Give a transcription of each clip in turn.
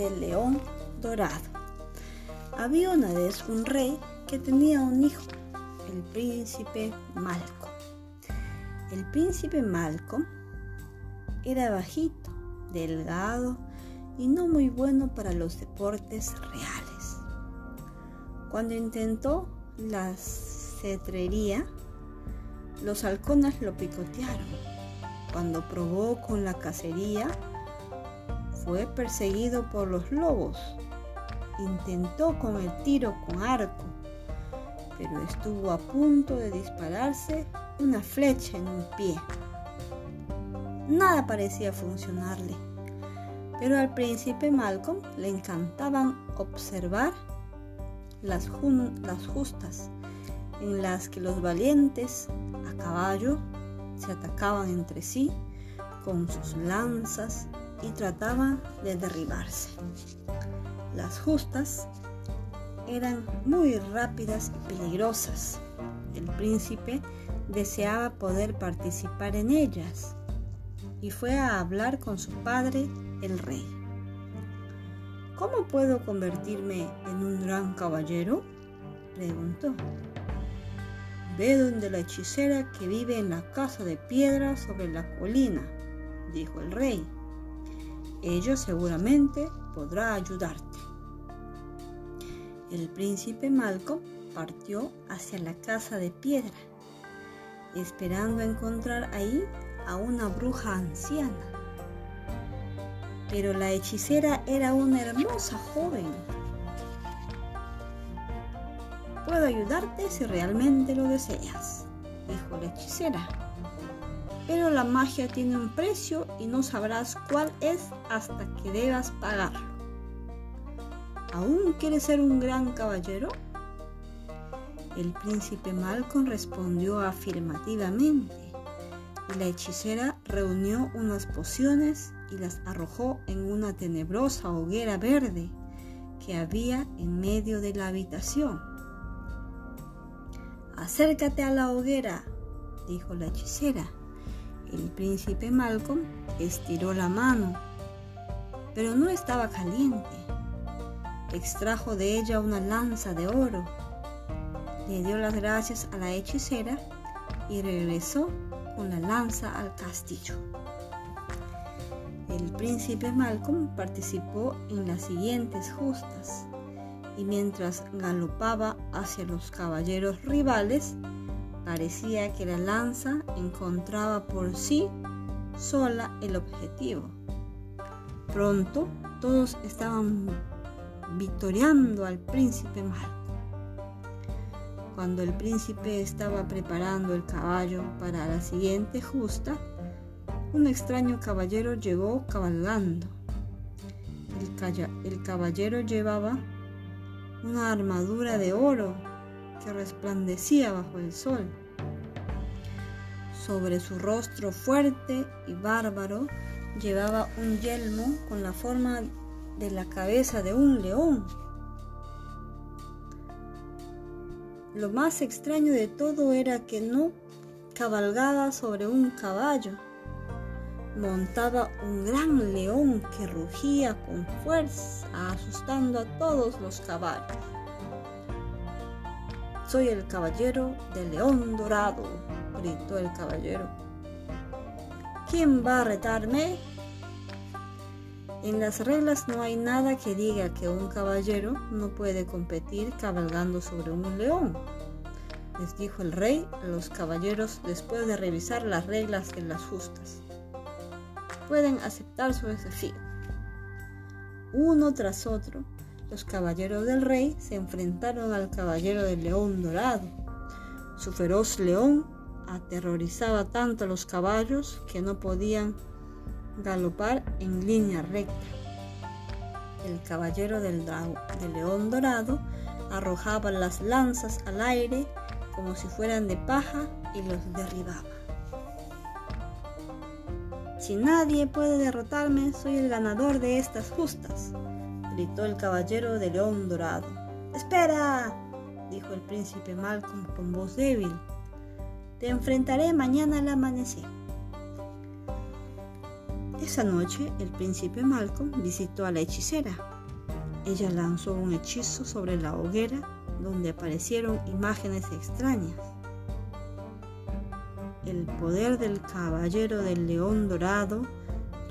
del león dorado. Había una vez un rey que tenía un hijo, el príncipe Malcolm. El príncipe Malcolm era bajito, delgado y no muy bueno para los deportes reales. Cuando intentó la cetrería, los halcones lo picotearon. Cuando probó con la cacería, fue perseguido por los lobos. Intentó con el tiro con arco, pero estuvo a punto de dispararse una flecha en un pie. Nada parecía funcionarle, pero al príncipe Malcolm le encantaban observar las, las justas en las que los valientes a caballo se atacaban entre sí con sus lanzas y trataban de derribarse. Las justas eran muy rápidas y peligrosas. El príncipe deseaba poder participar en ellas y fue a hablar con su padre, el rey. ¿Cómo puedo convertirme en un gran caballero? preguntó. Ve donde la hechicera que vive en la casa de piedra sobre la colina, dijo el rey. Ella seguramente podrá ayudarte. El príncipe Malcolm partió hacia la casa de piedra, esperando encontrar ahí a una bruja anciana. Pero la hechicera era una hermosa joven. Puedo ayudarte si realmente lo deseas, dijo la hechicera pero la magia tiene un precio y no sabrás cuál es hasta que debas pagarlo. ¿Aún quieres ser un gran caballero? El príncipe Malcolm respondió afirmativamente la hechicera reunió unas pociones y las arrojó en una tenebrosa hoguera verde que había en medio de la habitación. Acércate a la hoguera, dijo la hechicera el príncipe Malcolm estiró la mano, pero no estaba caliente. Extrajo de ella una lanza de oro, le dio las gracias a la hechicera y regresó con la lanza al castillo. El príncipe Malcolm participó en las siguientes justas y mientras galopaba hacia los caballeros rivales, Parecía que la lanza encontraba por sí sola el objetivo. Pronto todos estaban victoriando al príncipe Malco. Cuando el príncipe estaba preparando el caballo para la siguiente justa, un extraño caballero llegó cabalgando. El caballero llevaba una armadura de oro que resplandecía bajo el sol. Sobre su rostro fuerte y bárbaro llevaba un yelmo con la forma de la cabeza de un león. Lo más extraño de todo era que no cabalgaba sobre un caballo. Montaba un gran león que rugía con fuerza, asustando a todos los caballos. Soy el caballero del león dorado, gritó el caballero. ¿Quién va a retarme? En las reglas no hay nada que diga que un caballero no puede competir cabalgando sobre un león, les dijo el rey a los caballeros después de revisar las reglas de las justas. Pueden aceptar su desafío. Uno tras otro, los caballeros del rey se enfrentaron al caballero del león dorado. Su feroz león aterrorizaba tanto a los caballos que no podían galopar en línea recta. El caballero del, león dorado arrojaba las lanzas al aire como si fueran de paja y los derribaba. Si nadie puede derrotarme, soy el ganador de estas justas, gritó el caballero de león dorado. ¡Espera! dijo el príncipe Malcolm con voz débil. Te enfrentaré mañana al amanecer. Esa noche el príncipe Malcolm visitó a la hechicera ella lanzó un hechizo sobre la hoguera donde aparecieron imágenes extrañas. El poder del caballero del león dorado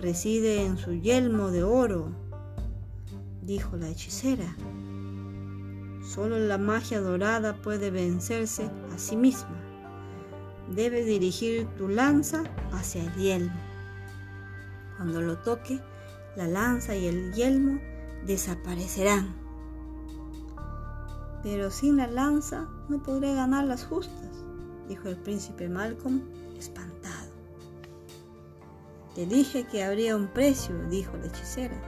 reside en su yelmo de oro, dijo la hechicera. Solo la magia dorada puede vencerse a sí misma. Debes dirigir tu lanza hacia el yelmo. Cuando lo toque, la lanza y el yelmo desaparecerán. Pero sin la lanza no podré ganar las justas, dijo el príncipe Malcolm espantado. Te dije que habría un precio, dijo la hechicera.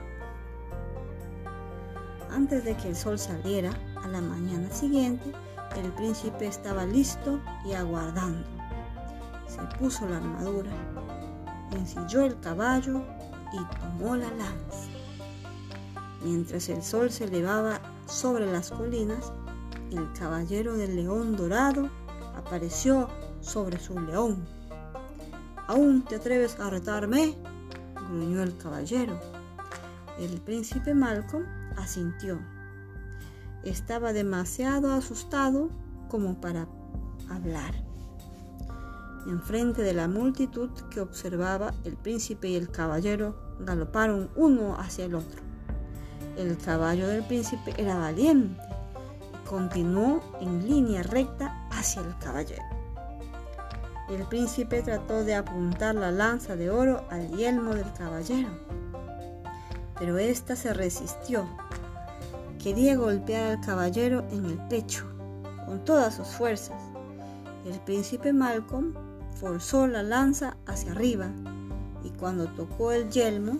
Antes de que el sol saliera, a la mañana siguiente, el príncipe estaba listo y aguardando. Se puso la armadura, ensilló el caballo y tomó la lanza. Mientras el sol se elevaba sobre las colinas, el caballero del león dorado apareció sobre su león. ¿Aún te atreves a retarme? gruñó el caballero. El príncipe Malcolm asintió. Estaba demasiado asustado como para hablar. Enfrente de la multitud que observaba, el príncipe y el caballero galoparon uno hacia el otro. El caballo del príncipe era valiente y continuó en línea recta hacia el caballero. El príncipe trató de apuntar la lanza de oro al yelmo del caballero, pero ésta se resistió. Quería golpear al caballero en el pecho con todas sus fuerzas. El príncipe Malcolm forzó la lanza hacia arriba y cuando tocó el yelmo,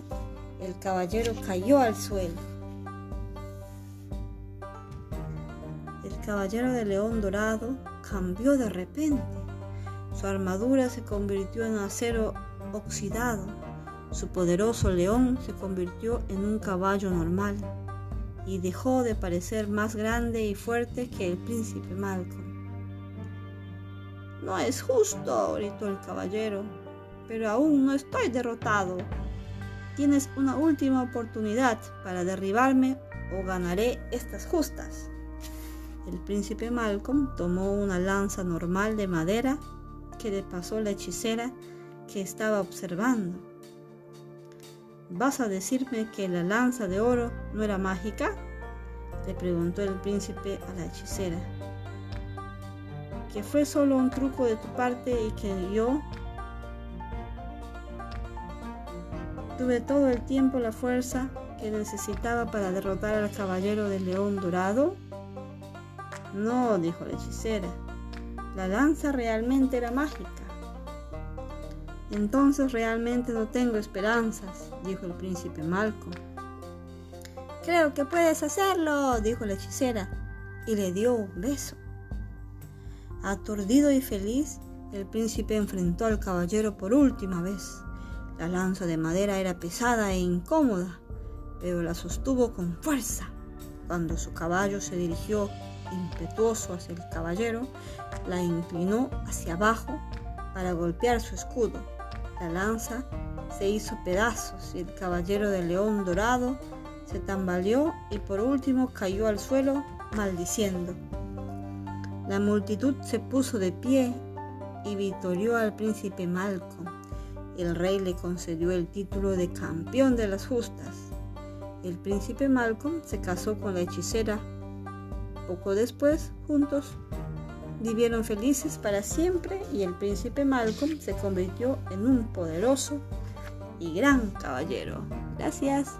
el caballero cayó al suelo. caballero de león dorado cambió de repente. Su armadura se convirtió en acero oxidado. Su poderoso león se convirtió en un caballo normal y dejó de parecer más grande y fuerte que el príncipe Malcolm. No es justo, gritó el caballero, pero aún no estoy derrotado. Tienes una última oportunidad para derribarme o ganaré estas justas. El príncipe Malcolm tomó una lanza normal de madera que le pasó la hechicera que estaba observando. ¿Vas a decirme que la lanza de oro no era mágica? le preguntó el príncipe a la hechicera. Que fue solo un truco de tu parte y que yo tuve todo el tiempo la fuerza que necesitaba para derrotar al caballero del león dorado. No, dijo la hechicera, la lanza realmente era mágica. Entonces realmente no tengo esperanzas, dijo el príncipe Malcolm. Creo que puedes hacerlo, dijo la hechicera, y le dio un beso. Aturdido y feliz, el príncipe enfrentó al caballero por última vez. La lanza de madera era pesada e incómoda, pero la sostuvo con fuerza. Cuando su caballo se dirigió impetuoso hacia el caballero, la inclinó hacia abajo para golpear su escudo. La lanza se hizo pedazos y el caballero de león dorado se tambaleó y por último cayó al suelo maldiciendo. La multitud se puso de pie y victorió al príncipe Malcolm. El rey le concedió el título de campeón de las justas. El príncipe Malcolm se casó con la hechicera poco después, juntos, vivieron felices para siempre y el príncipe Malcolm se convirtió en un poderoso y gran caballero. Gracias.